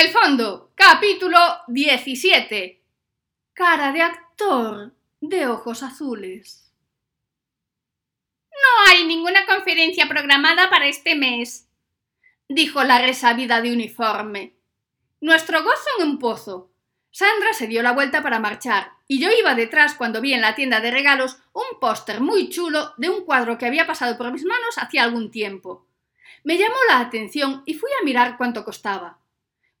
el fondo, capítulo 17. Cara de actor de ojos azules. No hay ninguna conferencia programada para este mes, dijo la resabida de uniforme. Nuestro gozo en un pozo. Sandra se dio la vuelta para marchar, y yo iba detrás cuando vi en la tienda de regalos un póster muy chulo de un cuadro que había pasado por mis manos hacía algún tiempo. Me llamó la atención y fui a mirar cuánto costaba.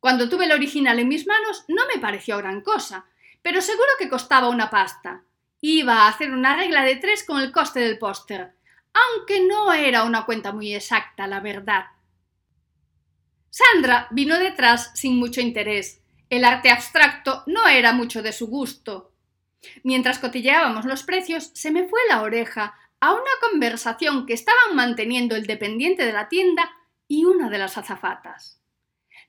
Cuando tuve el original en mis manos no me pareció gran cosa, pero seguro que costaba una pasta. Iba a hacer una regla de tres con el coste del póster, aunque no era una cuenta muy exacta, la verdad. Sandra vino detrás sin mucho interés. El arte abstracto no era mucho de su gusto. Mientras cotilleábamos los precios, se me fue la oreja a una conversación que estaban manteniendo el dependiente de la tienda y una de las azafatas.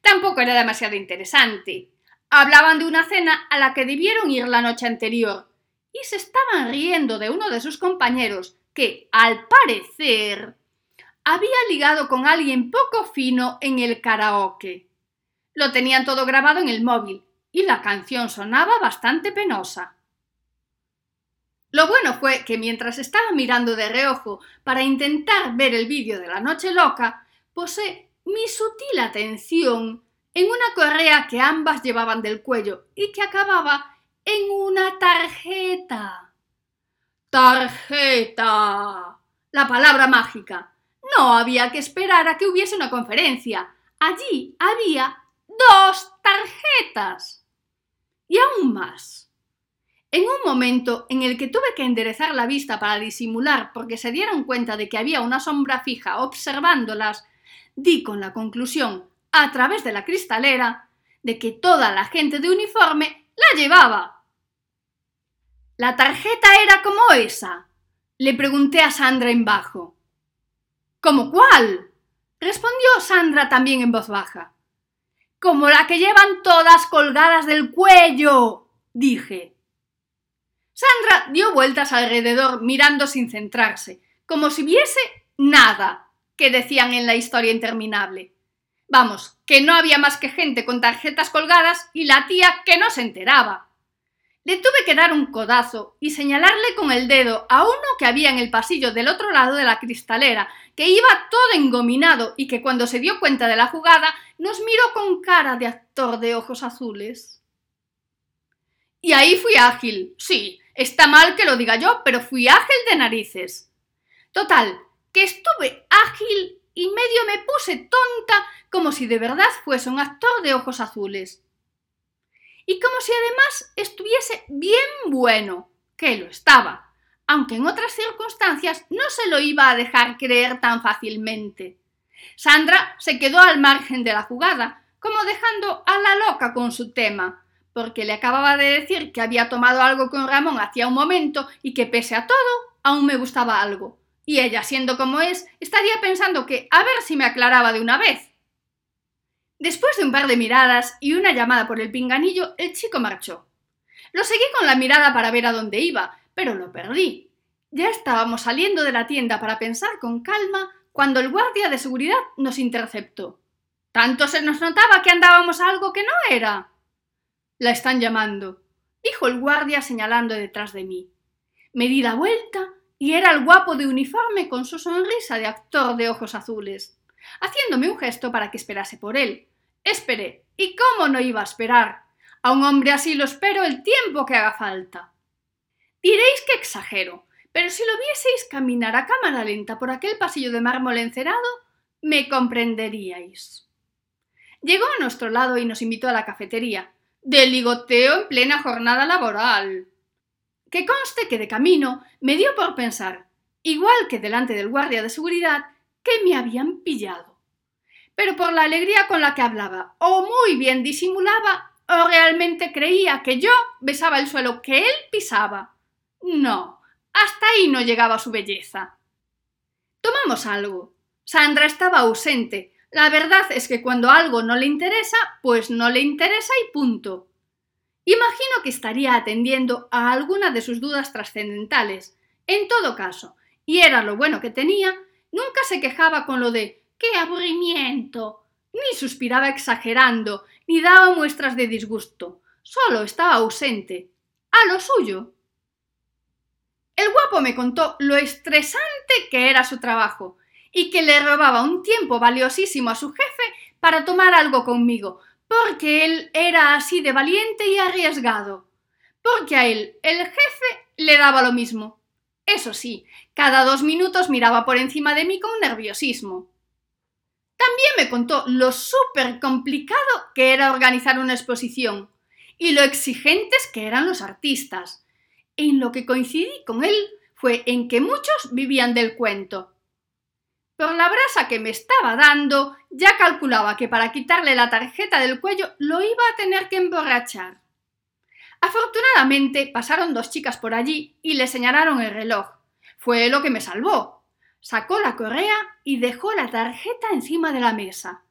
Tampoco era demasiado interesante. Hablaban de una cena a la que debieron ir la noche anterior y se estaban riendo de uno de sus compañeros que, al parecer, había ligado con alguien poco fino en el karaoke. Lo tenían todo grabado en el móvil y la canción sonaba bastante penosa. Lo bueno fue que mientras estaba mirando de reojo para intentar ver el vídeo de la noche loca, posé mi sutil atención en una correa que ambas llevaban del cuello y que acababa en una tarjeta. Tarjeta. La palabra mágica. No había que esperar a que hubiese una conferencia. Allí había dos tarjetas. Y aún más. En un momento en el que tuve que enderezar la vista para disimular porque se dieron cuenta de que había una sombra fija observándolas di con la conclusión, a través de la cristalera, de que toda la gente de uniforme la llevaba. ¿La tarjeta era como esa? Le pregunté a Sandra en bajo. ¿Cómo cuál? respondió Sandra también en voz baja. Como la que llevan todas colgadas del cuello, dije. Sandra dio vueltas alrededor mirando sin centrarse, como si viese nada que decían en la historia interminable. Vamos, que no había más que gente con tarjetas colgadas y la tía que no se enteraba. Le tuve que dar un codazo y señalarle con el dedo a uno que había en el pasillo del otro lado de la cristalera, que iba todo engominado y que cuando se dio cuenta de la jugada nos miró con cara de actor de ojos azules. Y ahí fui ágil. Sí, está mal que lo diga yo, pero fui ágil de narices. Total, que estuve ágil y medio me puse tonta como si de verdad fuese un actor de ojos azules. Y como si además estuviese bien bueno, que lo estaba, aunque en otras circunstancias no se lo iba a dejar creer tan fácilmente. Sandra se quedó al margen de la jugada, como dejando a la loca con su tema, porque le acababa de decir que había tomado algo con Ramón hacía un momento y que pese a todo aún me gustaba algo y ella, siendo como es, estaría pensando que a ver si me aclaraba de una vez. Después de un par de miradas y una llamada por el pinganillo, el chico marchó. Lo seguí con la mirada para ver a dónde iba, pero lo perdí. Ya estábamos saliendo de la tienda para pensar con calma cuando el guardia de seguridad nos interceptó. Tanto se nos notaba que andábamos a algo que no era. La están llamando, dijo el guardia señalando detrás de mí. Me di la vuelta y era el guapo de uniforme con su sonrisa de actor de ojos azules, haciéndome un gesto para que esperase por él. Esperé. ¿Y cómo no iba a esperar? A un hombre así lo espero el tiempo que haga falta. Diréis que exagero, pero si lo vieseis caminar a cámara lenta por aquel pasillo de mármol encerado, me comprenderíais. Llegó a nuestro lado y nos invitó a la cafetería, de ligoteo en plena jornada laboral. Que conste que de camino me dio por pensar, igual que delante del guardia de seguridad, que me habían pillado. Pero por la alegría con la que hablaba, o muy bien disimulaba, o realmente creía que yo besaba el suelo que él pisaba. No, hasta ahí no llegaba su belleza. Tomamos algo. Sandra estaba ausente. La verdad es que cuando algo no le interesa, pues no le interesa y punto. Imagino que estaría atendiendo a alguna de sus dudas trascendentales. En todo caso, y era lo bueno que tenía, nunca se quejaba con lo de ¡qué aburrimiento! ni suspiraba exagerando, ni daba muestras de disgusto, solo estaba ausente, a lo suyo. El guapo me contó lo estresante que era su trabajo y que le robaba un tiempo valiosísimo a su jefe para tomar algo conmigo, porque él era así de valiente y arriesgado, porque a él el jefe le daba lo mismo. Eso sí, cada dos minutos miraba por encima de mí con nerviosismo. También me contó lo súper complicado que era organizar una exposición y lo exigentes que eran los artistas. En lo que coincidí con él fue en que muchos vivían del cuento. Por la brasa que me estaba dando, ya calculaba que para quitarle la tarjeta del cuello lo iba a tener que emborrachar. Afortunadamente pasaron dos chicas por allí y le señalaron el reloj. Fue lo que me salvó. Sacó la correa y dejó la tarjeta encima de la mesa.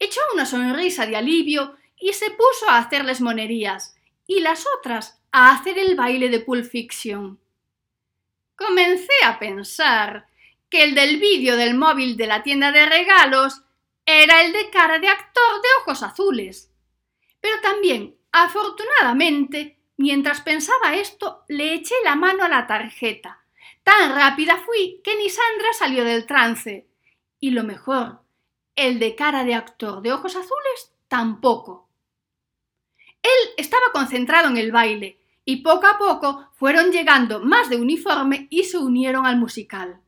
Echó una sonrisa de alivio y se puso a hacerles monerías, y las otras a hacer el baile de Pulp Fiction. Comencé a pensar que el del vídeo del móvil de la tienda de regalos era el de cara de actor de ojos azules. Pero también, afortunadamente, mientras pensaba esto, le eché la mano a la tarjeta Tan rápida fui que ni Sandra salió del trance. Y lo mejor, el de cara de actor de ojos azules tampoco. Él estaba concentrado en el baile, y poco a poco fueron llegando más de uniforme y se unieron al musical.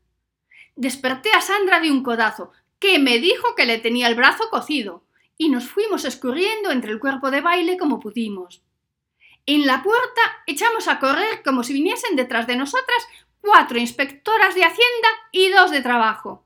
Desperté a Sandra de un codazo, que me dijo que le tenía el brazo cocido, y nos fuimos escurriendo entre el cuerpo de baile como pudimos. En la puerta echamos a correr como si viniesen detrás de nosotras cuatro inspectoras de Hacienda y dos de trabajo.